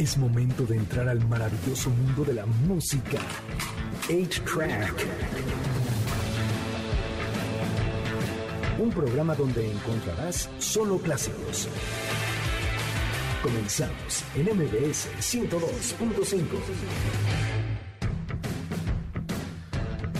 Es momento de entrar al maravilloso mundo de la música. 8-Track. Un programa donde encontrarás solo clásicos. Comenzamos en MBS 102.5.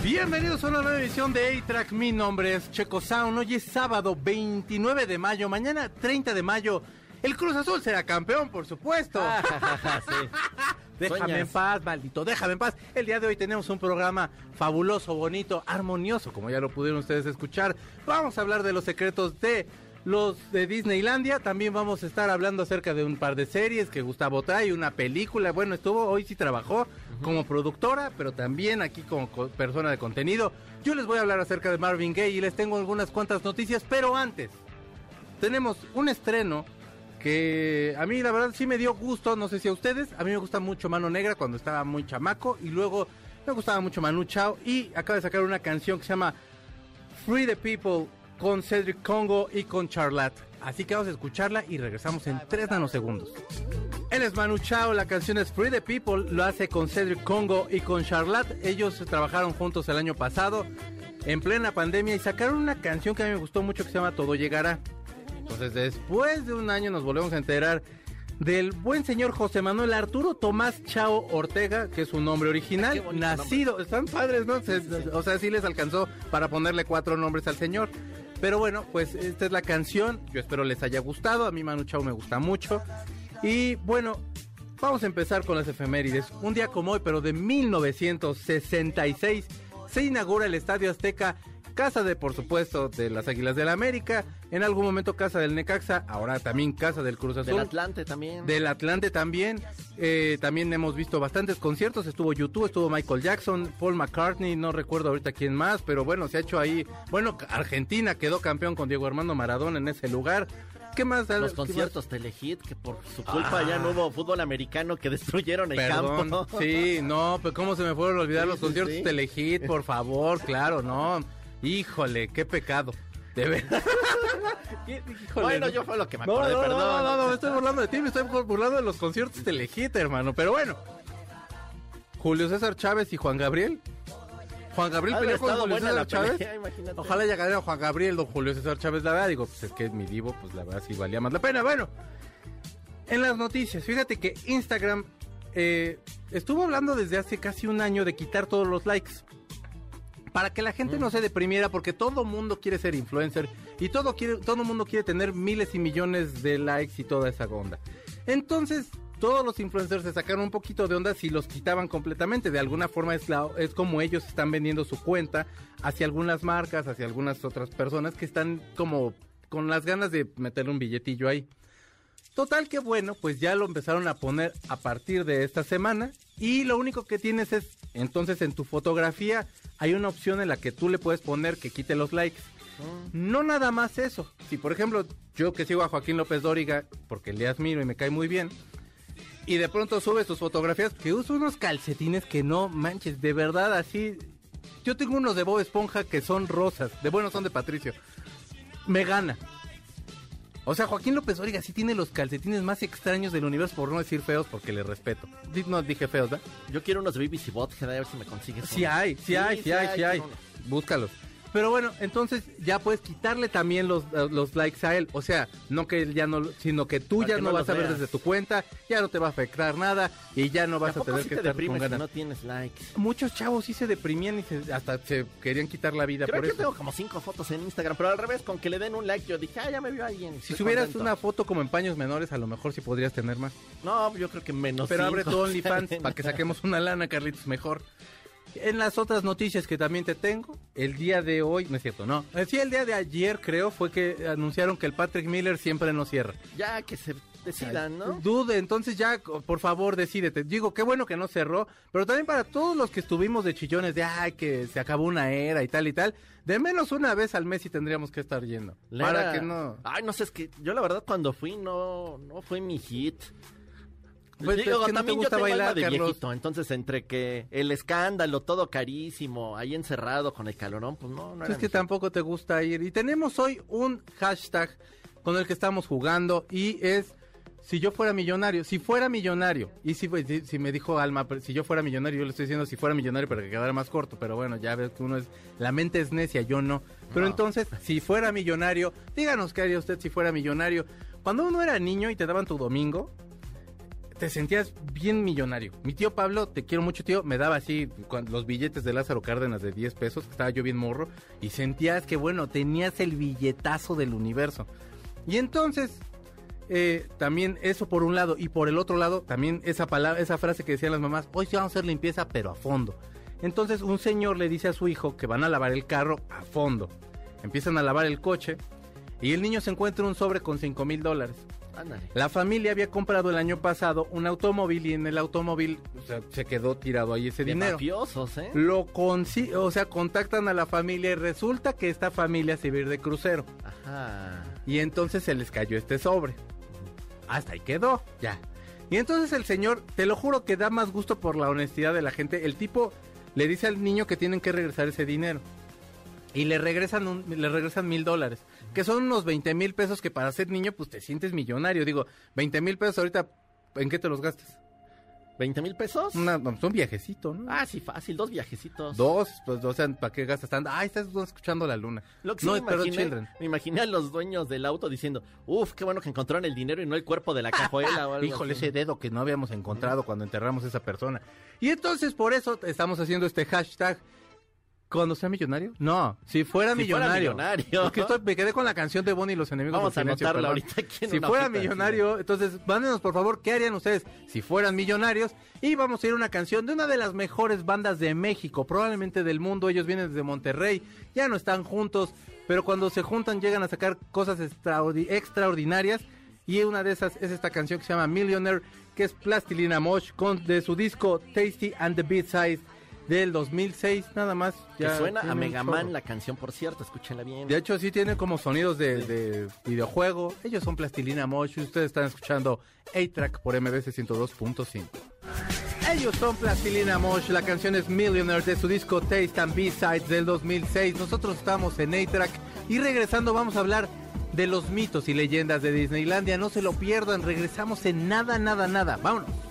Bienvenidos a una nueva edición de A-Track. Mi nombre es Checo Sound. Hoy es sábado 29 de mayo. Mañana 30 de mayo. El Cruz Azul será campeón, por supuesto. Déjame en paz, maldito, déjame en paz. El día de hoy tenemos un programa fabuloso, bonito, armonioso, como ya lo pudieron ustedes escuchar. Vamos a hablar de los secretos de los de Disneylandia. También vamos a estar hablando acerca de un par de series que Gustavo trae, una película. Bueno, estuvo, hoy sí trabajó como productora, pero también aquí como co- persona de contenido. Yo les voy a hablar acerca de Marvin Gaye y les tengo algunas cuantas noticias, pero antes, tenemos un estreno que a mí la verdad sí me dio gusto, no sé si a ustedes, a mí me gusta mucho Mano Negra cuando estaba muy chamaco y luego me gustaba mucho Manu Chao y acaba de sacar una canción que se llama Free the People con Cedric Congo y con Charlotte. Así que vamos a escucharla y regresamos en 3 nanosegundos. Él es Manu Chao, la canción es Free the People, lo hace con Cedric Congo y con Charlotte. Ellos trabajaron juntos el año pasado, en plena pandemia, y sacaron una canción que a mí me gustó mucho que se llama Todo Llegará. Entonces, después de un año nos volvemos a enterar del buen señor José Manuel Arturo Tomás Chao Ortega, que es su nombre original, bonito nacido, están padres, ¿no? Se- o sea, sí les alcanzó para ponerle cuatro nombres al señor. Pero bueno, pues esta es la canción, yo espero les haya gustado, a mí Manu Chao me gusta mucho. Y bueno, vamos a empezar con las efemérides. Un día como hoy, pero de 1966, se inaugura el Estadio Azteca, casa de, por supuesto, de las Águilas del la América, en algún momento casa del Necaxa, ahora también casa del Cruz Azul. Del Atlante también. Del Atlante también. Eh, también hemos visto bastantes conciertos. Estuvo YouTube, estuvo Michael Jackson, Paul McCartney, no recuerdo ahorita quién más, pero bueno, se ha hecho ahí. Bueno, Argentina quedó campeón con Diego Armando Maradona en ese lugar. ¿Qué más? Los ¿Qué conciertos Telehit, que por su culpa ya no hubo fútbol americano que destruyeron el? Perdón. campo. Sí, no, pero ¿cómo se me fueron a olvidar Sí, los conciertos sí. Telehit? Por favor, claro, no. Híjole, qué pecado. De verdad. ¿Qué- híjole, Bueno, no. yo fue lo que me No, acordé, no, no, perdón. no, no, no, me estoy burlando de ti, me estoy burlando de los conciertos de Telehit, hermano. Pero bueno, Julio César Chávez y Juan Gabriel. Juan Gabriel peleó con Julio César Chávez. pelea. Ojalá ya ganara Juan Gabriel, don Julio César Chávez, la verdad. Digo, pues es que es mi divo, pues la verdad sí valía más la pena. Bueno, en las noticias, fíjate que Instagram eh, estuvo hablando desde hace casi un año de quitar todos los likes. Para que la gente no se deprimiera, porque todo mundo quiere ser influencer y todo quiere, todo mundo quiere tener miles y millones de likes y toda esa onda. Entonces, todos los influencers se sacaron un poquito de onda si los quitaban completamente. De alguna forma es, la, es como ellos están vendiendo su cuenta hacia algunas marcas, hacia algunas otras personas que están como con las ganas de meterle un billetillo ahí. Total que bueno, pues ya lo empezaron a poner a partir de esta semana y lo único que tienes es, entonces en tu fotografía hay una opción en la que tú le puedes poner que quite los likes. No nada más eso. Si por ejemplo yo que sigo a Joaquín López Dóriga porque le admiro y me cae muy bien y de pronto subes tus fotografías que usa unos calcetines que no manches, de verdad así. Yo tengo unos de Bob Esponja que son rosas, de bueno son de Patricio. Me gana. O sea, Joaquín López Dóriga sí tiene los calcetines más extraños del universo, por no decir feos, porque le respeto. No dije feos, ¿verdad? Yo quiero unos BBC Bothead, a ver si me consigues. Sí unos. hay, sí hay, sí hay, sí hay. quiero unos. Búscalos. Pero bueno, entonces ya puedes quitarle también los, eh, los likes a él. O sea, no que él ya no, lo- sino que tú ya que no, no vas a ver veas. desde tu cuenta, ya no te va a afectar nada y ya no vas a Tampoco tener sí que te estar con deprimes si ganas. no tienes likes. Muchos chavos sí se deprimían y se- hasta se querían quitar la vida Creo por que yo eso. tengo como cinco fotos en Instagram, pero al revés, con que le den un like, yo dije, ah, ya me vio alguien. Si subieras contento. una foto como en paños menores, a lo mejor sí podrías tener más. No, yo creo que menos Pero abre cinco. tu OnlyFans para que saquemos una lana, Carlitos, mejor. En las otras noticias que también te tengo, el día de hoy, no es cierto, no. Eh, Sí, el día de ayer creo fue que anunciaron que el Patrick Miller siempre no cierra. Ya que se decidan, ¿no? Dude, entonces ya, por favor, decídete. Digo, qué bueno que no cerró, pero también para todos los que estuvimos de chillones de, ay, que se acabó una era y tal y tal, de menos una vez al mes sí tendríamos que estar yendo. La para era- que no... Ay, no sé, es que yo la verdad cuando fui no, no fue mi hit. Pues, Digo, es que no te también gusta yo tengo bailar, alma de Carlos. viejito, entonces entre que el escándalo, todo carísimo, ahí encerrado con el calorón, pues no, no era es que mi tampoco te gusta ir. Y tenemos hoy un hashtag con el que estamos jugando y es si yo fuera millonario, si fuera millonario, y si, fue- si, si me dijo Alma, pero si yo fuera millonario, yo le estoy diciendo si fuera millonario para que quedara más corto, pero bueno, ya ves que uno es, la mente es necia, yo no. Pero No. entonces, si fuera millonario, díganos qué haría usted si fuera millonario. Cuando uno era niño y te daban tu domingo, te sentías bien millonario. Mi tío Pablo, te quiero mucho tío, me daba así los billetes de Lázaro Cárdenas de 10 pesos, que estaba yo bien morro, y sentías que bueno, tenías el billetazo del universo. Y entonces, eh, también eso por un lado, y por el otro lado, también esa palabra, esa frase que decían las mamás, hoy sí vamos a hacer limpieza, pero a fondo. Entonces un señor le dice a su hijo que van a lavar el carro a fondo. Empiezan a lavar el coche y el niño se encuentra un sobre con 5 mil dólares. Ándale. La familia había comprado el año pasado un automóvil y en el automóvil o sea, se quedó tirado ahí ese De dinero. mafiosos, ¿eh? Lo consi o sea, contactan a la familia y resulta que esta familia se iba a ir de crucero. Ajá. Y entonces se les cayó este sobre. Hasta ahí quedó, ya. Y entonces el señor, te lo juro que da más gusto por la honestidad de la gente. El tipo le dice al niño que tienen que regresar ese dinero. Y le regresan, un- le regresan mil dólares. Que son unos 20 mil pesos que para ser niño, pues te sientes millonario. Digo, 20 mil pesos ahorita, ¿en qué te los gastas? ¿20 mil pesos? Una, un viajecito, ¿no? Ah, sí, fácil, dos viajecitos. Dos, pues, o sea, ¿para qué gastas tanto? Ah, estás escuchando la luna. Lo que sí no, me, imaginé, children. me imaginé a los dueños del auto diciendo, uff, qué bueno que encontraron el dinero y no el cuerpo de la cajuela o algo Híjole, así". ese dedo que no habíamos encontrado cuando enterramos a esa persona. Y entonces por eso estamos haciendo este hashtag. ¿Cuando sea millonario? No, si fuera Si fuera millonario. millonario. Es que estoy- me quedé con la canción de Bonnie y los enemigos Vamos a silencio, anotarla perdón. ahorita aquí en Si una fuera millonario, entonces mándenos por favor qué harían ustedes si fueran millonarios. Y vamos a ir a una canción de una de las mejores bandas de México, probablemente del mundo. Ellos vienen desde Monterrey, ya no están juntos, pero cuando se juntan llegan a sacar cosas extraordi- extraordinarias. Y una de esas es esta canción que se llama Millionaire, que es Plastilina Mosh, con, de su disco Tasty and the Beat Size del 2006, nada más. Que ya suena a Mega. Man la canción, por cierto, escúchenla bien. De hecho, sí tiene como sonidos de, de videojuego. Ellos son Plastilina Mosh y ustedes están escuchando A-Track por MBC 102.5. Ellos son Plastilina Mosh, la canción es Millionaire de su disco Taste and B-Sides del 2006. Nosotros estamos en A-Track y regresando vamos a hablar de los mitos y leyendas de Disneylandia. No se lo pierdan, regresamos en nada, nada, nada. Vámonos.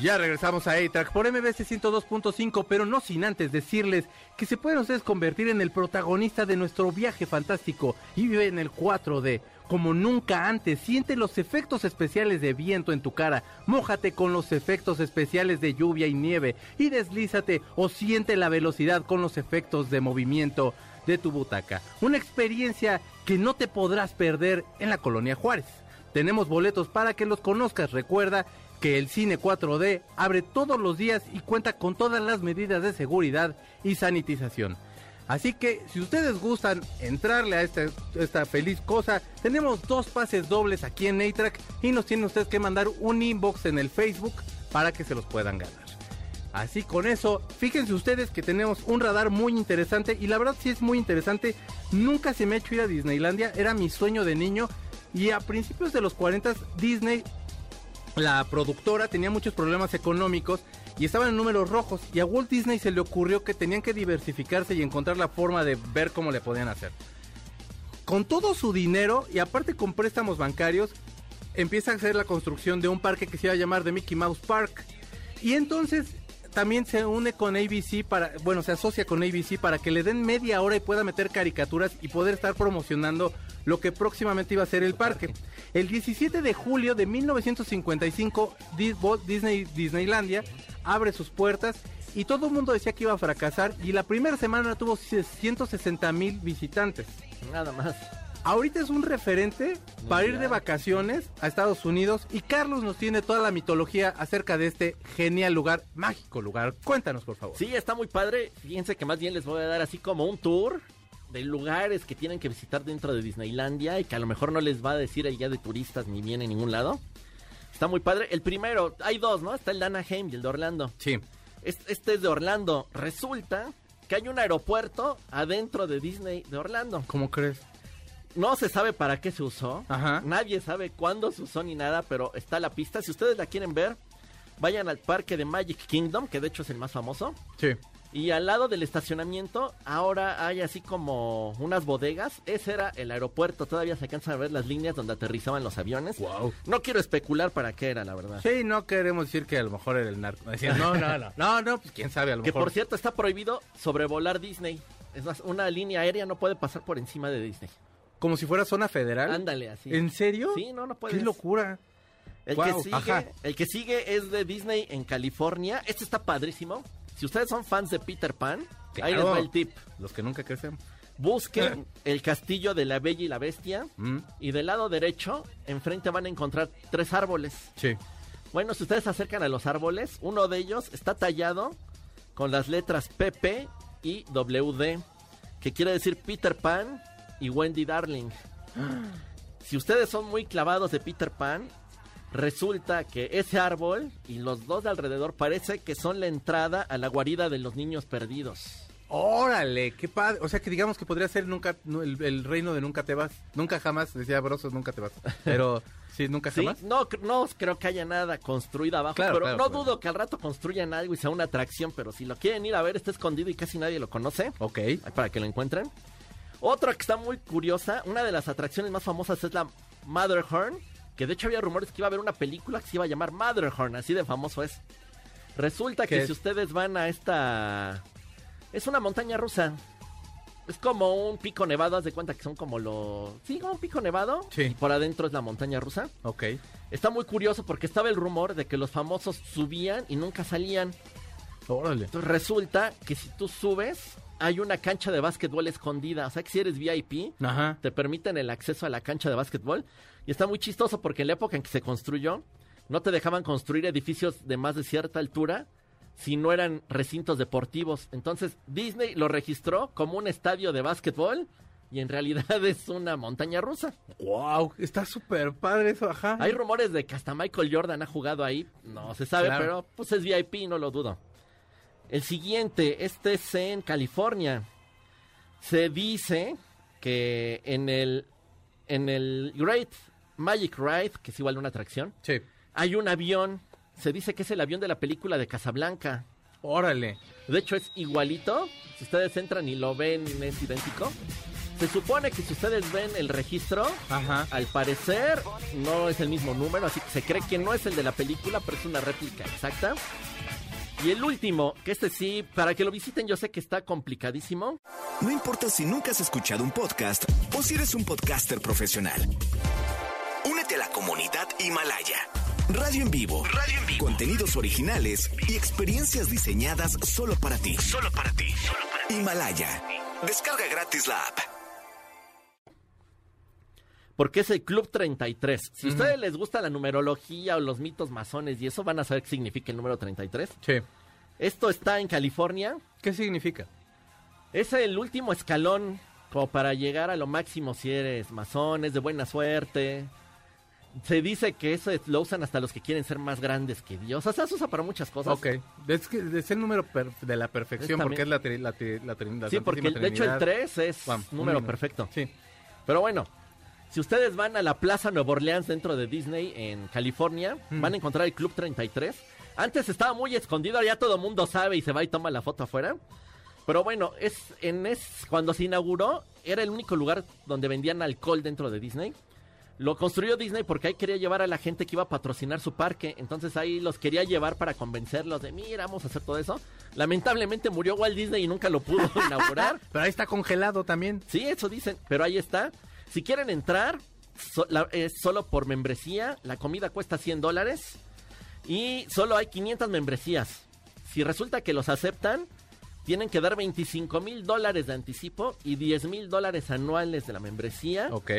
Ya regresamos a A-Track por MBC 102.5, pero no sin antes decirles que se pueden ustedes convertir en el protagonista de nuestro viaje fantástico y vive en el 4D. Como nunca antes, siente los efectos especiales de viento en tu cara, mójate con los efectos especiales de lluvia y nieve y deslízate o siente la velocidad con los efectos de movimiento de tu butaca. Una experiencia que no te podrás perder en la Colonia Juárez. Tenemos boletos para que los conozcas. Recuerda que el cine 4D abre todos los días y cuenta con todas las medidas de seguridad y sanitización. Así que si ustedes gustan entrarle a esta, esta feliz cosa, tenemos dos pases dobles aquí en A-Track y nos tienen ustedes que mandar un inbox en el Facebook para que se los puedan ganar. Así con eso, fíjense ustedes que tenemos un radar muy interesante y la verdad sí es muy interesante. Nunca se me ha hecho ir a Disneylandia, era mi sueño de niño y a principios de los 40 Disney, la productora tenía muchos problemas económicos y estaban en números rojos y a Walt Disney se le ocurrió que tenían que diversificarse y encontrar la forma de ver cómo le podían hacer. Con todo su dinero y aparte con préstamos bancarios, empieza a hacer la construcción de un parque que se iba a llamar The Mickey Mouse Park. Y entonces también se une con ABC para, bueno, se asocia con ABC para que le den media hora y pueda meter caricaturas y poder estar promocionando lo que próximamente iba a ser el parque. El 17 de julio de 1955, Dis- Walt Disney Disneylandia abre sus puertas y todo el mundo decía que iba a fracasar y la primera semana tuvo 160 mil visitantes. Nada más. Ahorita es un referente para ir de vacaciones a Estados Unidos y Carlos nos tiene toda la mitología acerca de este genial lugar, mágico lugar. Cuéntanos, por favor. Sí, está muy padre. Fíjense que más bien les voy a dar así como un tour de lugares que tienen que visitar dentro de Disneylandia y que a lo mejor no les va a decir el guía de turistas ni viene en ningún lado. Está muy padre. El primero, hay dos, ¿no? Está el de Anaheim y el de Orlando. Sí. Es- Este es de Orlando. Resulta que hay un aeropuerto adentro de Disney de Orlando. ¿Cómo crees? No se sabe para qué se usó. Ajá. Nadie sabe cuándo se usó ni nada, pero está la pista. Si ustedes la quieren ver, vayan al parque de Magic Kingdom, que de hecho es el más famoso. Sí. Y al lado del estacionamiento, ahora hay así como unas bodegas. Ese era el aeropuerto. Todavía se alcanzan a ver las líneas donde aterrizaban los aviones. Wow. No quiero especular para qué era, la verdad. Sí, no queremos decir que a lo mejor era el narco. Decían, no, no, no. No, no, pues quién sabe, a lo Que mejor. por cierto está prohibido sobrevolar Disney. Es más, una línea aérea no puede pasar por encima de Disney. Como si fuera zona federal. Ándale así. ¿En serio? Sí, no, no puedes. Qué locura. El, que sigue, ajá. el que sigue es de Disney en California. Este está padrísimo. Si ustedes son fans de Peter Pan, ahí les va el tip. Los que nunca crecemos. Busquen el castillo de la Bella y la Bestia. Mm, Y del lado derecho, enfrente van a encontrar tres árboles. Sí. Bueno, si ustedes se acercan a los árboles, uno de ellos está tallado con las letras PP y WD, que quiere decir Peter Pan y Wendy Darling. Si ustedes son muy clavados de Peter Pan, resulta que ese árbol y los dos de alrededor parece que son la entrada a la guarida de los niños perdidos. Órale, qué padre. O sea que digamos que podría ser nunca el, el reino de nunca te vas. Nunca jamás, decía Brosos, nunca te vas. Pero sí, nunca Sí, jamás. no, no creo que haya nada construido abajo, Claro, pero claro, no claro. dudo que al rato construyan algo y sea una atracción, pero si lo quieren ir a ver está escondido y casi nadie lo conoce. Ok. Para que lo encuentren. Otra que está muy curiosa, una de las atracciones más famosas es la Matterhorn, que de hecho había rumores que iba a haber una película que se iba a llamar Matterhorn, así de famoso es. Resulta ¿Qué que es? si ustedes van a esta... Es una montaña rusa. Es como un pico nevado, haz de cuenta que son como los... Sí, como un pico nevado. Sí. Y por adentro es la montaña rusa. Ok. Está muy curioso porque estaba el rumor de que los famosos subían y nunca salían. Órale. Entonces resulta que si tú subes, hay una cancha de básquetbol escondida. O sea que si eres VIP, Ajá. te permiten el acceso a la cancha de básquetbol. Y está muy chistoso porque en la época en que se construyó, no te dejaban construir edificios de más de cierta altura si no eran recintos deportivos. Entonces Disney lo registró como un estadio de básquetbol y en realidad es una montaña rusa. Wow, está súper padre eso, ajá. Hay rumores de que hasta Michael Jordan ha jugado ahí. No se sabe, Claro. pero pues es VIP, no lo dudo. El siguiente, este es en California. Se dice que en el, en el Great Magic Ride, que es igual una atracción, Sí. hay un avión. Se dice que es el avión de la película de Casablanca. Órale. De hecho, es igualito. Si ustedes entran y lo ven, es idéntico. Se supone que si ustedes ven el registro, Ajá. al parecer no es el mismo número, así que se cree que no es el de la película, pero es una réplica exacta. Y el último, que este sí, para que lo visiten yo sé que está complicadísimo. No importa si nunca has escuchado un podcast o si eres un podcaster profesional. Únete a la comunidad Himalaya. Radio en vivo. Radio en vivo. Contenidos originales y experiencias diseñadas solo para ti. Solo para ti. Himalaya. Descarga gratis la app. Porque es el Club 33. Si a ustedes les gusta la numerología o los mitos masones y eso, van a saber qué significa el número 33. Sí. Esto está en California. ¿Qué significa? Es el último escalón como para llegar a lo máximo si eres masón, es de buena suerte. Se dice que eso es- lo usan hasta los que quieren ser más grandes que Dios. O sea, se usa para muchas cosas. Ok. Es que es el número de la perfección Es porque es la, tri- la, tri- la, la Sí, porque Santísima de hecho el Trinidad. 3 es Bam, número perfecto. Sí. Pero bueno, si ustedes van a la Plaza Nueva Orleans dentro de Disney en California, Mm. van a encontrar el Club 33. Antes estaba muy escondido, ya todo el mundo sabe y se va y toma la foto afuera. Pero bueno, es en es cuando se inauguró era el único lugar donde vendían alcohol dentro de Disney. Lo construyó Disney porque ahí quería llevar a la gente que iba a patrocinar su parque. Entonces ahí los quería llevar para convencerlos de, mira, vamos a hacer todo eso. Lamentablemente murió Walt Disney y nunca lo pudo inaugurar. Pero ahí está congelado también. Sí, eso dicen, pero ahí está. Si quieren entrar, so- la- es solo por membresía. La comida cuesta 100 dólares y solo hay 500 membresías. Si resulta que los aceptan, tienen que dar 25 mil dólares de anticipo y 10 mil dólares anuales de la membresía. Ok.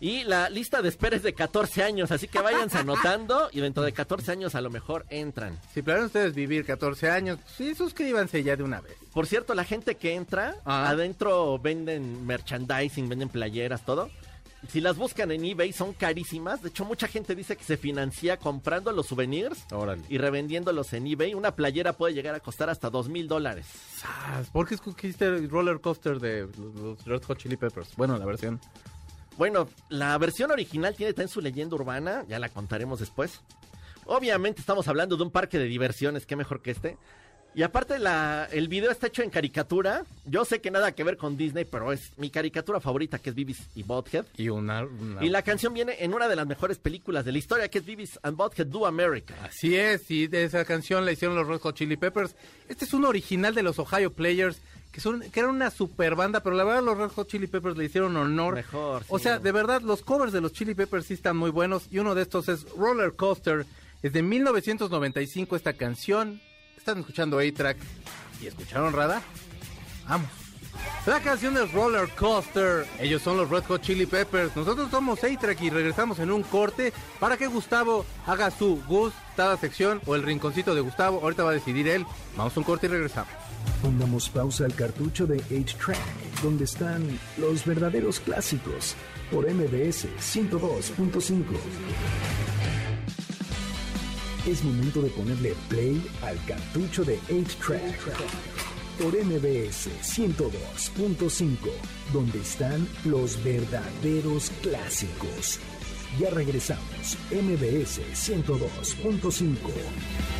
Y la lista de espera es de 14 años, así que váyanse anotando y dentro de 14 años a lo mejor entran. Si planean ustedes vivir 14 años, sí, suscríbanse ya de una vez. Por cierto, la gente que entra, Ah. adentro venden merchandising, venden playeras, todo. Si las buscan en eBay son carísimas. De hecho, mucha gente dice que se financia comprando los souvenirs Órale. y revendiéndolos en eBay. Una playera puede llegar a costar hasta dos mil dólares. ¿Por qué escogiste el roller coaster de los Red Hot Chili Peppers? Bueno, la versión. Bueno, la versión original tiene también su leyenda urbana, ya la contaremos después. Obviamente estamos hablando de un parque de diversiones, qué mejor que este. Y aparte la, el video está hecho en caricatura. Yo sé que nada que ver con Disney, pero es mi caricatura favorita que es Beavis y Butthead. Y una... una- Y la canción viene en una de las mejores películas de la historia que es Beavis and Butthead Do America. Así es, y de esa canción la hicieron los Red Hot Chili Peppers. Este es un original de los Ohio Players, que son que era una super banda, pero la verdad los Red Hot Chili Peppers le hicieron honor. Mejor, O sea, de verdad, los covers de los Chili Peppers sí están muy buenos, y uno de estos es Roller Coaster. Es de 1995 esta canción. Están escuchando A-Track. ¿Y escucharon Rada? Vamos. La canción de Roller Coaster. Ellos son los Red Hot Chili Peppers. Nosotros somos A-Track y regresamos en un corte para que Gustavo haga su gustada sección o el rinconcito de Gustavo. Ahorita va a decidir él. Vamos a un corte y regresamos. Pongamos pausa al cartucho de 8-Track, donde están los verdaderos clásicos, por MBS 102.5. Es momento de ponerle play al cartucho de 8-Track, por MBS 102.5, donde están los verdaderos clásicos. Ya regresamos, MBS 102.5.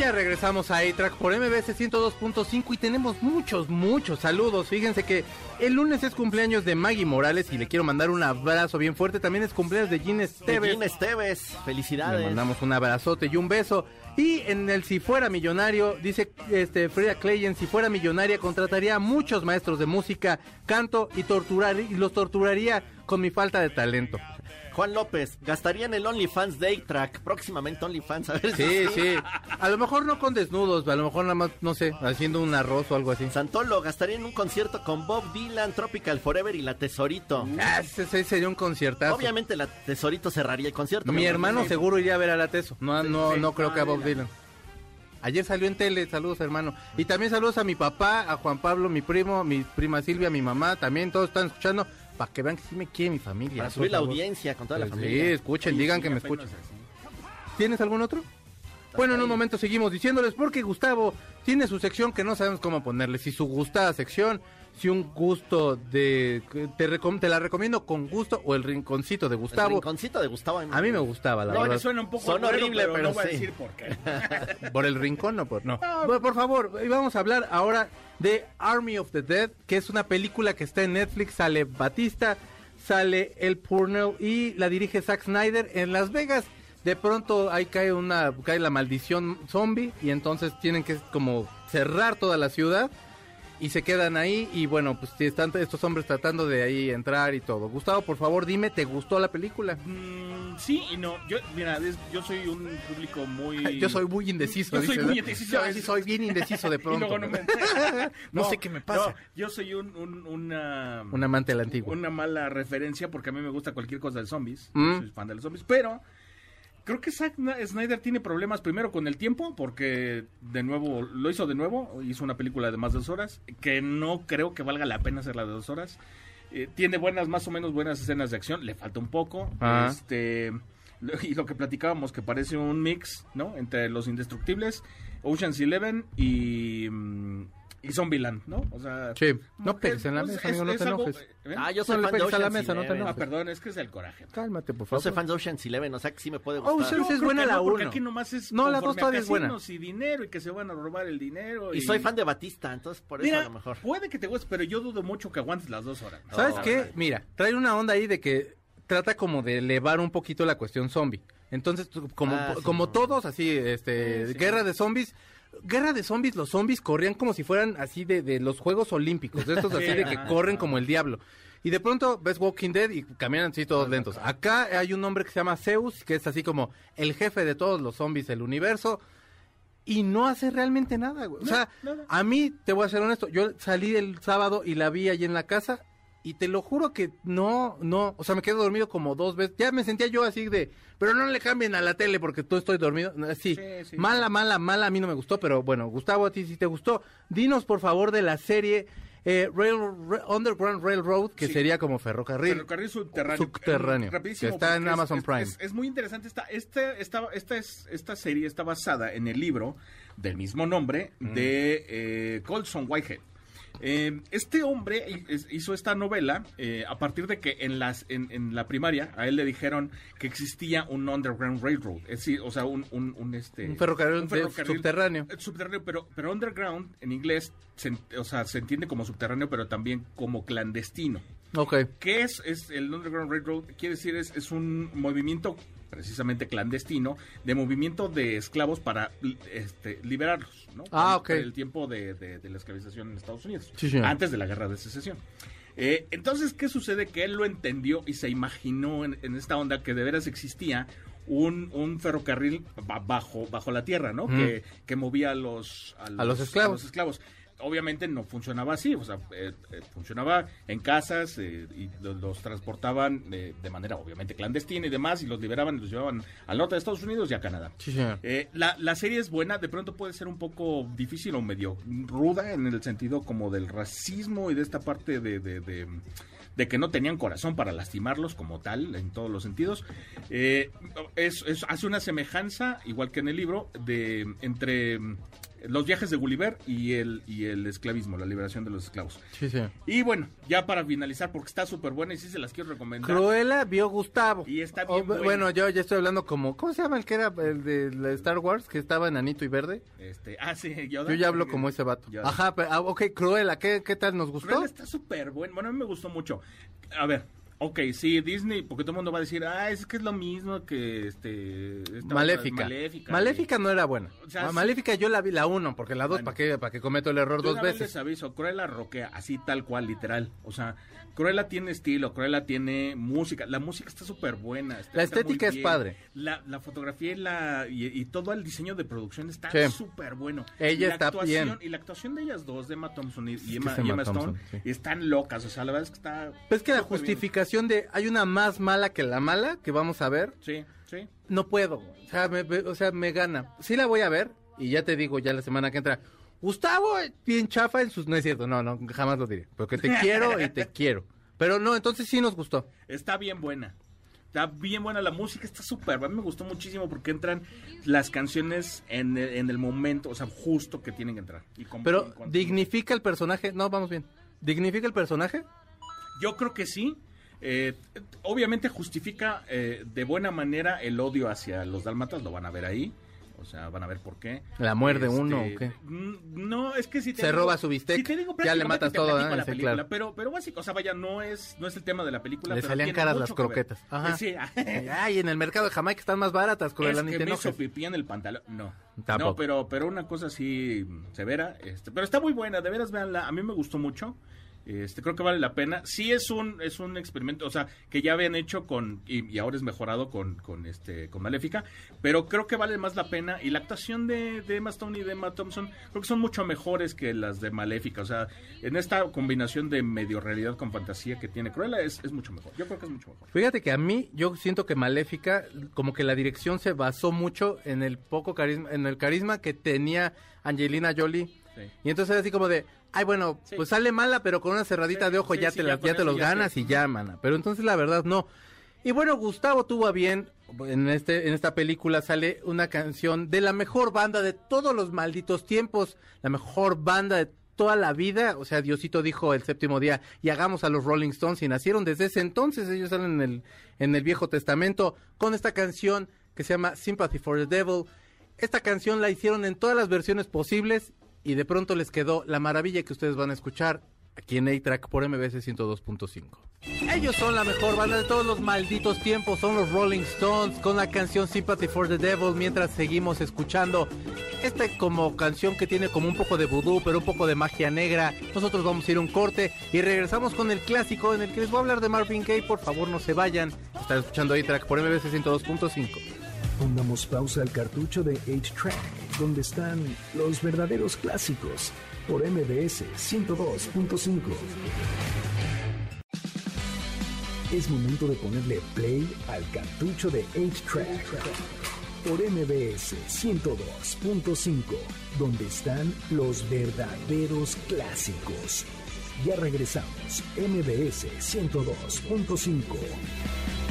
ya regresamos a A-Track por MBS 102.5 y tenemos muchos, muchos saludos. Fíjense que el lunes es cumpleaños de Maggie Morales y le quiero mandar un abrazo bien fuerte. También es cumpleaños de Gin Esteves. Gin Esteves, Le felicidades. mandamos un abrazote y un beso. Y en el Si Fuera Millonario, dice este Frida Kleyen, si fuera millonaria contrataría a muchos maestros de música, canto y torturar y los torturaría con mi falta de talento. Juan López, gastaría en el OnlyFans Day Track, próximamente OnlyFans, a ver si- Sí, sí. A lo mejor no con desnudos, a lo mejor nada más, no sé, haciendo un arroz o algo así. Santolo, gastaría en un concierto con Bob Dylan, Tropical Forever y la Tesorito. Ah, ese, ese sería un conciertazo. Obviamente la Tesorito cerraría el concierto. Mi hermano seguro iría a ver a la Teso. No, no, sí. no creo que a Bob Dylan. Ayer salió en tele, saludos hermano. Y también saludos a mi papá, a Juan Pablo, mi primo, mi prima Silvia, mi mamá, también todos están escuchando para que vean que sí me quiere mi familia. Para subir la favor. audiencia con toda la Pues familia. Sí, escuchen, digan Sí, que me así. ¿Tienes algún otro? Bueno, en un momento seguimos diciéndoles porque Gustavo tiene su sección que no sabemos cómo ponerle. Si su gustada sección, si un gusto de... Te, recom- te la recomiendo con gusto o el rinconcito de El Gustavo. rinconcito de Gustavo. A mí me gustaba, la No, verdad. que suena un poco Son horrible, pero, pero no voy a decir por qué. ¿Por el rincón o por no? Bueno, por favor, y vamos a hablar ahora de Army of the Dead, que es una película que está en Netflix, sale Batista, sale El Purnell y la dirige Zack Snyder en Las Vegas. De pronto ahí cae una cae la maldición zombie y entonces tienen que como cerrar toda la ciudad y se quedan ahí y bueno, pues están estos hombres tratando de ahí entrar y todo. Gustavo, por favor, dime, ¿te gustó la película? Mm, sí y no. Yo, mira, es- yo soy un público muy. Yo soy muy indeciso. Yo soy muy ¿no? indeciso, Yo sí soy bien indeciso de pronto. luego no me- No sé qué me pasa. yo soy un, un- una. Un amante de la antigua. Una mala referencia porque a mí me gusta cualquier cosa de zombies. Mm. Soy fan de los zombies. Pero. Creo que Zack Snyder tiene problemas primero con el tiempo, porque de nuevo, lo hizo de nuevo, hizo una película de más de dos horas, que no creo que valga la pena hacerla de dos horas. Eh, tiene buenas, más o menos buenas escenas de acción, le falta un poco. Ah. Este y lo que platicábamos, que parece un mix, ¿no? Entre los indestructibles, Ocean's Eleven y, mm, y Zombieland, ¿no? O sea, Sí, no pegues en la pues, mesa, es- amigo, no te enojes. ¿eh? Ah, yo soy No fan de Ocean's mesa, no te Eleven. Ah, enojes. perdón, es que es el coraje. Cálmate, por Yo favor. soy fan de Ocean's Eleven, o sea que sí me puede gustar. Ocean's es buena la no, porque uno. aquí nomás es No, la dos conforme a todavía es buena. y dinero y que se van a robar el dinero. Y soy fan de Batista, entonces por eso Mira, a lo mejor. puede que te guste, pero yo dudo mucho que aguantes las dos horas. ¿Sabes No, qué? Mira, trae una onda ahí de que trata como de elevar un poquito la cuestión zombie. Entonces, como, Ah, sí, como no. todos, así, este, Sí, sí. guerra de zombies. Guerra de zombies, los zombies corrían como si fueran así de, de los Juegos Olímpicos, de estos así Sí, de que corren como el diablo. Y de pronto ves Walking Dead y caminan así todos lentos. Acá hay un hombre que se llama Zeus, que es así como el jefe de todos los zombies del universo. y no hace realmente nada, güey. O sea, a mí, te voy a ser honesto, yo salí el sábado y la vi allí en la casa y te lo juro que no, no, o sea, me quedo dormido como dos veces. Ya me sentía yo así de, pero no le cambien a la tele porque tú estoy dormido. Sí, Sí, sí. mala, mala, mala, a mí no me gustó, pero bueno, Gustavo, a ti sí te gustó. Dinos, por favor, de la serie eh, Rail, Ra- Underground Railroad, que Sí. sería como ferrocarril. Ferrocarril subterráneo. Subterráneo, Eh, rapidísimo, que está en Amazon es- Prime. Es, es muy interesante. Esta, este, esta, esta, es, esta serie está basada en el libro del mismo nombre de eh, Colson Whitehead. Eh, este hombre hizo esta novela eh, a partir de que en las en, en la primaria a él le dijeron que existía un underground railroad, es decir, o sea, un, un, un, este Un ferrocarril subterráneo. eh, subterráneo, pero pero underground en inglés, se, o sea, se entiende como subterráneo, pero también como clandestino. Ok. ¿Qué es, es el Underground Railroad? Quiere decir, es, es un movimiento precisamente clandestino de movimiento de esclavos para este, liberarlos, ¿no? Ah, ok. para el tiempo de, de- de la esclavización en Estados Unidos, Sí, antes de la guerra de secesión. Eh, entonces, ¿qué sucede? Que él lo entendió y se imaginó en, en esta onda que de veras existía un, un ferrocarril ba- bajo, bajo la tierra, ¿no? Mm. Que, que movía a los, A los esclavos. los esclavos. Obviamente no funcionaba así, o sea, eh, eh, funcionaba en casas eh, y lo- los, transportaban de manera obviamente clandestina y demás y los liberaban y los llevaban al norte de Estados Unidos y a Canadá. Sí, señor. La, la serie es buena, de pronto puede ser un poco difícil o medio ruda en el sentido como del racismo y de esta parte de, de, de- de que no tenían corazón para lastimarlos como tal, en todos los sentidos. Es, es- hace una semejanza, igual que en el libro, de entre los viajes de Gulliver y el, y el esclavismo, la liberación de los esclavos. Sí, señor. Y bueno, ya para finalizar, porque está súper buena y sí se las quiero recomendar. Cruella vio Gustavo. Y está O, bien buena. bueno, yo ya estoy hablando como, ¿cómo se llama el que era el de la Star Wars? Que estaba enanito y verde. Este, ah, sí, Yoda. Yo ya hablo como ese vato. Yoda. Ajá, pero, ah, ok, Cruella, ¿qué, qué tal nos gustó? Cruella está súper bueno. Bueno, a mí me gustó mucho. A ver, ok, sí, Disney, porque todo el mundo va a decir, ah, es que es lo mismo que este. esta Maléfica. Maléfica. Maléfica no era buena. O sea, Ah, sí. Maléfica yo la vi la uno, porque la dos, Bueno. ¿para qué, para qué cometo el error dos veces? les aviso, Cruella roquea, así tal cual, literal. O sea, Cruella tiene estilo, Cruella tiene música. La música está súper buena. está- La estética es bien. padre. La, la fotografía y, la, y, y todo el diseño de producción está Sí. súper bueno. Ella La está bien. Y la actuación de ellas dos, de Emma Thompson y, y que Emma, y Emma Stone, Thompson, sí. están locas. O sea, la verdad es que está. Pues es que la súper de hay una más mala que la mala que vamos a ver, Sí, sí. no puedo. O sea, me, o sea, me gana. Sí la voy a ver y ya te digo ya la semana que entra. Gustavo, eh, bien chafa en sus... No es cierto, no, no, jamás lo diré. Porque te quiero y te quiero. Pero no, entonces sí nos gustó. Está bien buena. Está bien buena la música, está súper. A mí me gustó muchísimo porque entran las canciones en el, en el momento, o sea, justo que tienen que entrar. Y con- y Pero con- dignifica el personaje. No, vamos bien. ¿Dignifica el personaje? Yo creo que sí. Eh, obviamente justifica eh, de buena manera el odio hacia los dálmatas, lo van a ver ahí. O sea, van a ver por qué. ¿La muerde Este, uno o qué? mm, No, es que si te Se digo- roba su bistec, si te digo ya le matas todo, ¿eh? la Sí, película, claro. pero, pero básico, o sea, vaya, no es, no es el tema de la película. Le pero salían caras las croquetas. Ajá. Sí, Ay, en el mercado de Jamaica están más baratas con es la que me hizo pipí en el pantalón. No. Tampoco. No, pero, pero una cosa así severa. Este, pero está muy buena, de veras, véanla. A mí me gustó mucho. Este, creo que vale la pena. Sí es un, es un experimento, o sea, que ya habían hecho con, y, y ahora es mejorado con, con este, con Maléfica, pero creo que vale más la pena. Y la actuación de, de Emma Stone y de Emma Thompson, creo que son mucho mejores que las de Maléfica. O sea, en esta combinación de medio realidad con fantasía que tiene Cruella es, es mucho mejor. Yo creo que es mucho mejor. Fíjate que a mí yo siento que Maléfica, como que la dirección se basó mucho en el poco carisma, en el carisma que tenía Angelina Jolie. Sí. Y entonces era así como de, ay bueno, Sí. pues sale mala, pero con una cerradita Sí, de ojo ya te, ya con ya te los ya ganas y ya, mana. Pero entonces la verdad no. Y bueno, Gustavo tuvo a bien, en, este, en esta película sale una canción de la mejor banda de todos los malditos tiempos, la mejor banda de toda la vida, o sea, Diosito dijo el séptimo día, y hagamos a los Rolling Stones, y nacieron desde ese entonces, ellos salen en el, en el Viejo Testamento, con esta canción que se llama Sympathy for the Devil. Esta canción la hicieron en todas las versiones posibles, y de pronto les quedó la maravilla que ustedes van a escuchar aquí en A-Track por MBS 102.5. Ellos son la mejor banda de todos los malditos tiempos, son los Rolling Stones con la canción Sympathy for the Devil mientras seguimos escuchando esta como canción que tiene como un poco de vudú pero un poco de magia negra. Nosotros vamos a ir a un corte y regresamos con el clásico en el que les voy a hablar de Marvin Gaye, por favor no se vayan. Están escuchando A-Track por MBS 102.5. Pongamos pausa al cartucho de 8-Track, donde están los verdaderos clásicos, por MBS 102.5. Es momento de ponerle play al cartucho de 8-Track por MBS 102.5, donde están los verdaderos clásicos. Ya regresamos, MBS 102.5.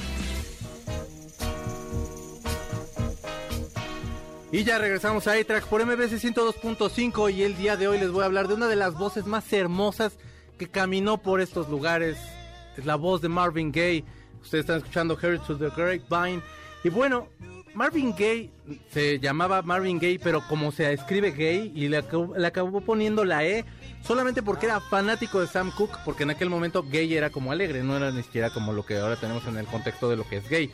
Y ya regresamos a iTrack por MBC 102.5 y el día de hoy les voy a hablar de una de las voces más hermosas que caminó por estos lugares. Es la voz de Marvin Gaye. Ustedes están escuchando Heritage to the Grapevine. Y bueno, Marvin Gaye se llamaba Marvin Gaye, pero como se escribe gay y le acabó, le acabó poniendo la E solamente porque era fanático de Sam Cooke, porque en aquel momento gay era como alegre, no era ni siquiera como lo que ahora tenemos en el contexto de lo que es gay.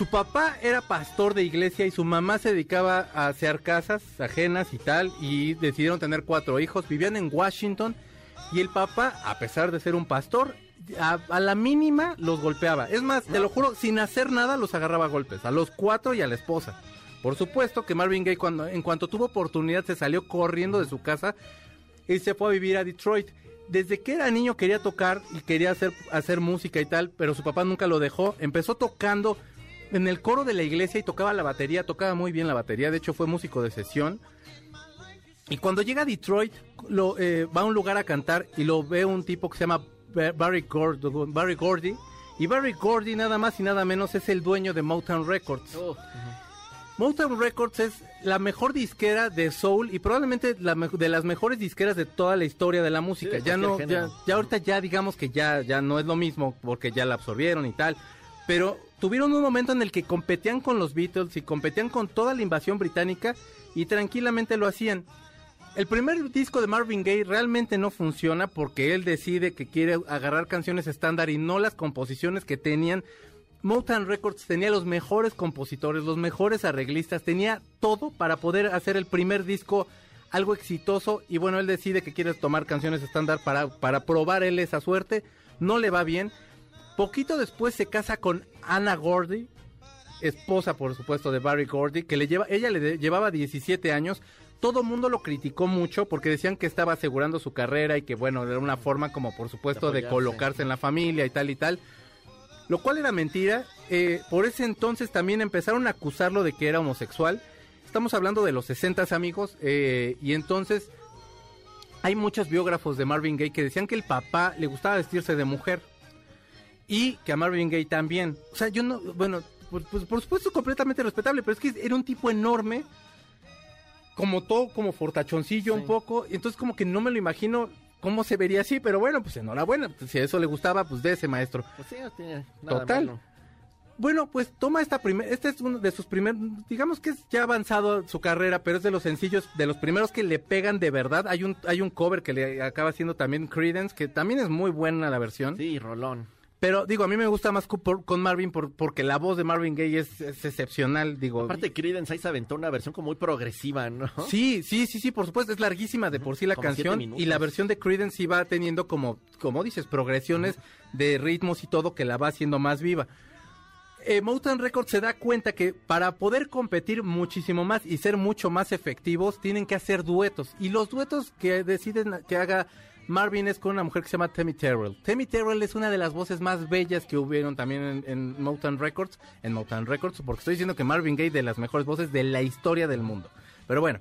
Su papá era pastor de iglesia y su mamá se dedicaba a hacer casas ajenas y tal, y decidieron tener cuatro hijos, vivían en Washington, y el papá, a pesar de ser un pastor, a, la mínima los golpeaba. Es más, te lo juro, sin hacer nada los agarraba a golpes, a los cuatro y a la esposa. Por supuesto que Marvin Gaye cuando, en cuanto tuvo oportunidad se salió corriendo de su casa y se fue a vivir a Detroit. Desde que era niño quería tocar y quería hacer, hacer música y tal, pero su papá nunca lo dejó. Empezó tocando en el coro de la iglesia y tocaba la batería, tocaba muy bien la batería, de hecho fue músico de sesión. Y cuando llega a Detroit, lo, eh, va a un lugar a cantar y lo ve un tipo que se llama Ba- Barry, Gord- Barry Gordy. Y Barry Gordy nada más y nada menos es el dueño de Motown Records. Oh, Motown Records es la mejor disquera de soul y probablemente la de las mejores disqueras de toda la historia de la música. ya no, ya, ya ahorita ya digamos que ya, ya no es lo mismo porque ya la absorbieron y tal. Pero tuvieron un momento en el que competían con los Beatles y competían con toda la invasión británica y tranquilamente lo hacían. El primer disco de Marvin Gaye realmente no funciona porque él decide que quiere agarrar canciones estándar y no las composiciones que tenían. Motown Records tenía los mejores compositores, los mejores arreglistas, tenía todo para poder hacer el primer disco algo exitoso y bueno, él decide que quiere tomar canciones estándar para, para probar él esa suerte, no le va bien. Poquito después se casa con Anna Gordy, esposa por supuesto de Barry Gordy, que le lleva, ella le de- llevaba 17 años. Todo mundo lo criticó mucho porque decían que estaba asegurando su carrera y que bueno, era una forma como por supuesto de, colocarse en la familia y tal y tal. Lo cual era mentira. Eh, por ese entonces también empezaron a acusarlo de que era homosexual. Estamos hablando de los 60 amigos. eh, y entonces hay muchos biógrafos de Marvin Gaye que decían que el papá le gustaba vestirse de mujer. Y que a Marvin Gaye también. O sea, yo no, bueno, pues, pues, por supuesto completamente respetable, pero es que era un tipo enorme, como todo, como fortachoncillo un poco, y entonces como que no me lo imagino cómo se vería así, pero bueno, pues enhorabuena, pues, si a eso le gustaba, pues de ese maestro. pues sí, no tiene nada Total. malo. Bueno, pues toma esta primera, este es uno de sus primeros, digamos que es ya avanzado su carrera, pero es de los sencillos, de los primeros que le pegan de verdad. Hay un, hay un cover que le acaba haciendo también Credence, que también es muy buena la versión. Sí, Rolón. Pero digo, a mí me gusta más por- con Marvin por- porque la voz de Marvin Gaye es, es excepcional, digo. Aparte, Creedence ahí se aventó una versión como muy progresiva, ¿no? Sí, sí, sí, sí, por supuesto, es larguísima de por sí la Como canción y la versión de Creedence sí va teniendo como, como dices, progresiones de ritmos y todo que la va haciendo más viva. Eh, Motown Records se da cuenta que para poder competir muchísimo más y ser mucho más efectivos tienen que hacer duetos y los duetos que deciden que haga Marvin es con una mujer que se llama Tammy Terrell. Tammy Terrell es una de las voces más bellas que hubieron también en, en Motown Records, en Motown Records, porque estoy diciendo que Marvin Gaye de las mejores voces de la historia del mundo. Pero bueno,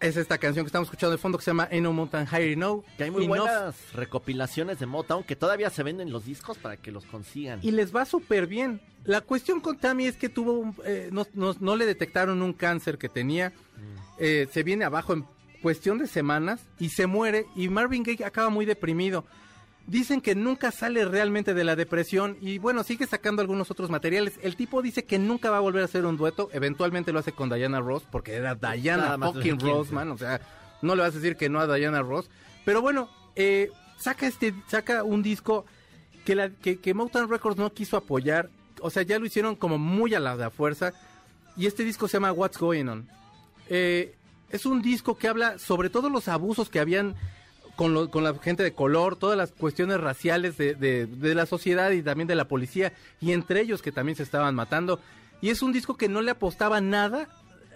es esta canción que estamos escuchando de fondo que se llama Ain't No Mountain High Enough. Que hay muy Enough, buenas recopilaciones de Motown que todavía se venden los discos para que los consigan. Y les va súper bien. La cuestión con Tammy es que tuvo, un- eh, no, no- no le detectaron un cáncer que tenía. Eh, se viene abajo en cuestión de semanas y se muere. Y Marvin Gaye acaba muy deprimido. Dicen que nunca sale realmente de la depresión y bueno, sigue sacando algunos otros materiales. El tipo dice que nunca va a volver a hacer un dueto. Eventualmente lo hace con Diana Ross porque era Diana fucking Ross, man. O sea, no le vas a decir que no a Diana Ross. Pero bueno, eh, saca este, saca un disco que, la, que, que Motown Records no quiso apoyar. O sea, ya lo hicieron como muy a la, de a fuerza. Y este disco se llama What's Going On. Eh, es un disco que habla sobre todos los abusos que habían con, lo- con la gente de color, todas las cuestiones raciales de, de- de la sociedad y también de la policía, y entre ellos que también se estaban matando. Y es un disco que no le apostaba nada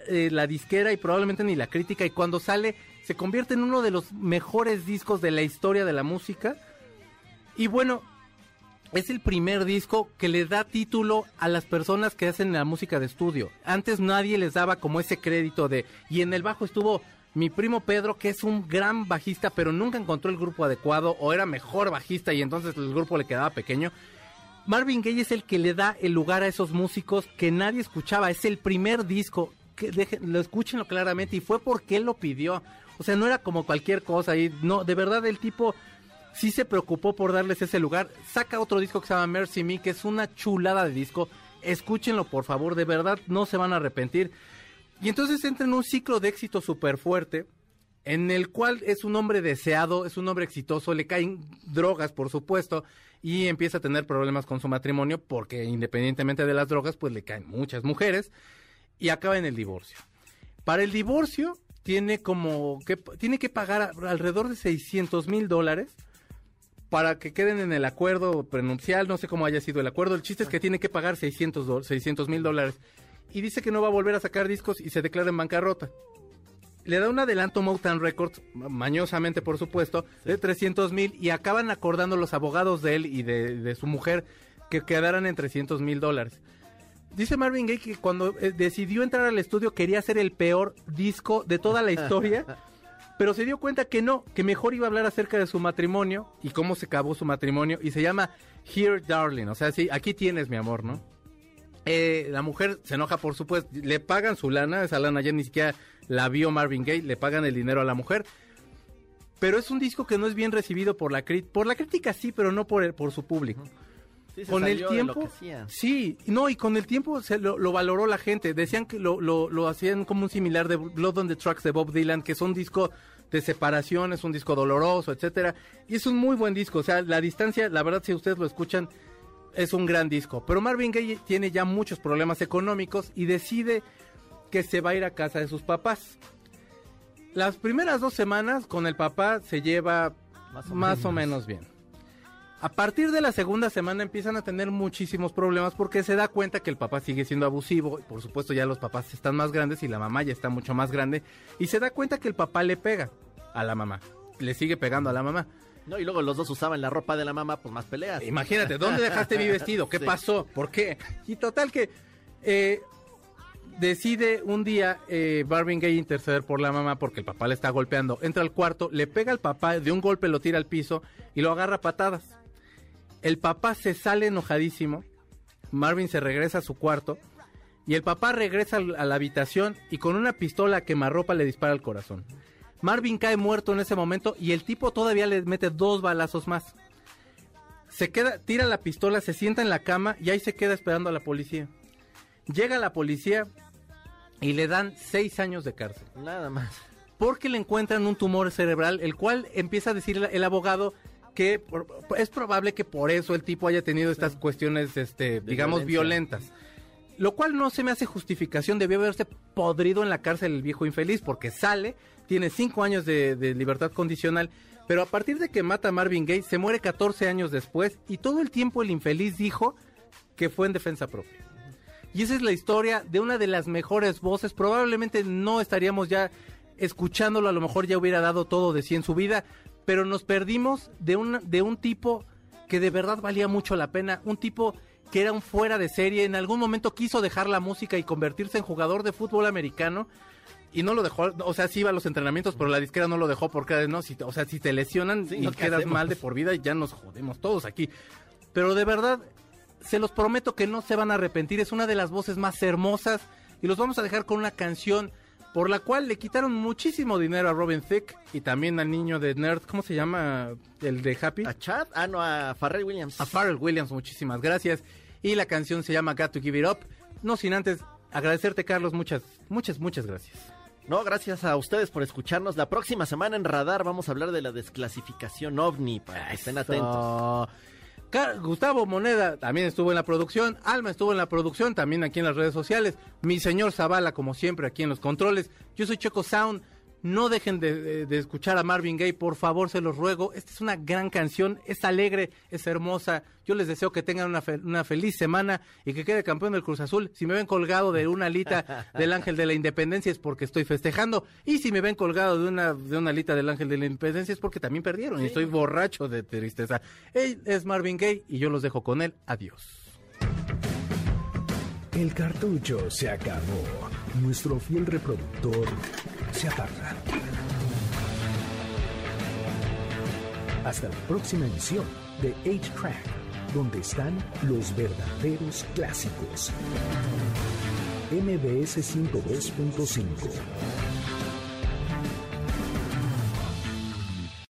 eh, la disquera y probablemente ni la crítica. Y cuando sale, se convierte en uno de los mejores discos de la historia de la música. Y bueno, es el primer disco que le da título a las personas que hacen la música de estudio. Antes nadie les daba como ese crédito de... Y en el bajo estuvo mi primo Pedro, que es un gran bajista, pero nunca encontró el grupo adecuado o era mejor bajista y entonces el grupo le quedaba pequeño. Marvin Gaye es el que le da el lugar a esos músicos que nadie escuchaba. Es el primer disco, que lo escúchenlo claramente, y fue porque él lo pidió. O sea, no era como cualquier cosa. Y no, de verdad el tipo sí se preocupó por darles ese lugar. Saca otro disco que se llama Mercy Me, que es una chulada de disco. Escúchenlo, por favor, de verdad no se van a arrepentir. Y entonces entra en un ciclo de éxito súper fuerte, en el cual es un hombre deseado, es un hombre exitoso, le caen drogas, por supuesto, y empieza a tener problemas con su matrimonio, porque independientemente de las drogas, pues le caen muchas mujeres, y acaba en el divorcio. Para el divorcio, tiene como que tiene que pagar alrededor de 600 mil dólares para que queden en el acuerdo prenuncial, no sé cómo haya sido el acuerdo, el chiste es que tiene que pagar 600 mil dólares y dice que no va a volver a sacar discos y se declara en bancarrota. Le da un adelanto Motown Records, mañosamente por supuesto, de 300 mil y acaban acordando los abogados de él y de, su mujer que quedaran en 300 mil dólares. Dice Marvin Gaye que cuando eh, decidió entrar al estudio quería ser el peor disco de toda la historia pero se dio cuenta que no, que mejor iba a hablar acerca de su matrimonio y cómo se acabó su matrimonio y se llama Here Darling, o sea, sí, aquí tienes mi amor, ¿no? Eh, la mujer se enoja, por supuesto, le pagan su lana, esa lana ya ni siquiera la vio Marvin Gaye, le pagan el dinero a la mujer, pero es un disco que no es bien recibido por la por la crítica sí, pero no por, el, por su público. Con el tiempo, sí, no, y con el tiempo se lo, valoró la gente. Decían que lo, lo, lo, hacían como un similar de Blood on the Trucks de Bob Dylan, que es un disco de separación, es un disco doloroso, etcétera. Y es un muy buen disco. O sea, la distancia, la verdad, si ustedes lo escuchan, es un gran disco. Pero Marvin Gaye tiene ya muchos problemas económicos y decide que se va a ir a casa de sus papás. Las primeras dos semanas con el papá se lleva más o, menos. bien. A partir de la segunda semana empiezan a tener muchísimos problemas porque se da cuenta que el papá sigue siendo abusivo. Por supuesto ya los papás están más grandes y la mamá ya está mucho más grande. Y se da cuenta que el papá le pega a la mamá. Le sigue pegando a la mamá. No, y luego los dos usaban la ropa de la mamá, pues más peleas. Imagínate, ¿dónde dejaste mi vestido? ¿Qué pasó? ¿Por qué? Y total que eh, decide un día eh, Barvin Gay interceder por la mamá porque el papá le está golpeando. Entra al cuarto, le pega al papá, de un golpe lo tira al piso y lo agarra a patadas. El papá se sale enojadísimo. Marvin se regresa a su cuarto y el papá regresa a la habitación y con una pistola quemarropa le dispara al corazón. Marvin cae muerto en ese momento y el tipo todavía le mete dos balazos más. Se queda, tira la pistola, se sienta en la cama y ahí se queda esperando a la policía. Llega la policía y le dan seis años de cárcel. Nada más. Porque le encuentran un tumor cerebral, el cual empieza a decir el abogado que es probable que por eso el tipo haya tenido estas cuestiones, este, digamos, violentas. Lo cual no se me hace justificación, debió haberse podrido en la cárcel el viejo infeliz, porque sale, tiene cinco años de, libertad condicional, pero a partir de que mata a Marvin Gaye, se muere 14 años después, y todo el tiempo el infeliz dijo que fue en defensa propia. Y esa es la historia de una de las mejores voces, probablemente no estaríamos ya escuchándolo, a lo mejor ya hubiera dado todo de sí en su vida, pero nos perdimos de un, de un tipo que de verdad valía mucho la pena, un tipo que era un fuera de serie, en algún momento quiso dejar la música y convertirse en jugador de fútbol americano y no lo dejó, o sea, sí iba a los entrenamientos, pero la disquera no lo dejó porque, no, si, o sea, si te lesionan y quedas mal de por vida, ya nos jodemos todos aquí. Pero de verdad, se los prometo que no se van a arrepentir, es una de las voces más hermosas y los vamos a dejar con una canción por la cual le quitaron muchísimo dinero a Robin Thicke y también al niño de Nerd, ¿cómo se llama? El de Happy. ¿A Chad? Ah, no, a Pharrell Williams. A Pharrell Williams, muchísimas gracias. Y la canción se llama Got to Give It Up. No sin antes agradecerte, Carlos, muchas, muchas, muchas gracias. No, gracias a ustedes por escucharnos. La próxima semana en Radar vamos a hablar de la desclasificación ovni, para que estén atentos. Gustavo Moneda también estuvo en la producción, Alma estuvo en la producción, también aquí en las redes sociales, mi señor Zavala como siempre aquí en los controles, yo soy Choco Sound, No dejen de, de- de escuchar a Marvin Gaye, por favor, se los ruego. Esta es una gran canción, es alegre, es hermosa. Yo les deseo que tengan una, fe- una feliz semana y que quede campeón del Cruz Azul. Si me ven colgado de una alita del Ángel de la Independencia es porque estoy festejando. Y si me ven colgado de una, de una alita del Ángel de la Independencia es porque también perdieron y estoy borracho de tristeza. Él es Marvin Gaye y yo los dejo con él. Adiós. El cartucho se acabó. Nuestro fiel reproductor se aparta. Hasta la próxima emisión de 8-Track, donde están los verdaderos clásicos. MBS 102.5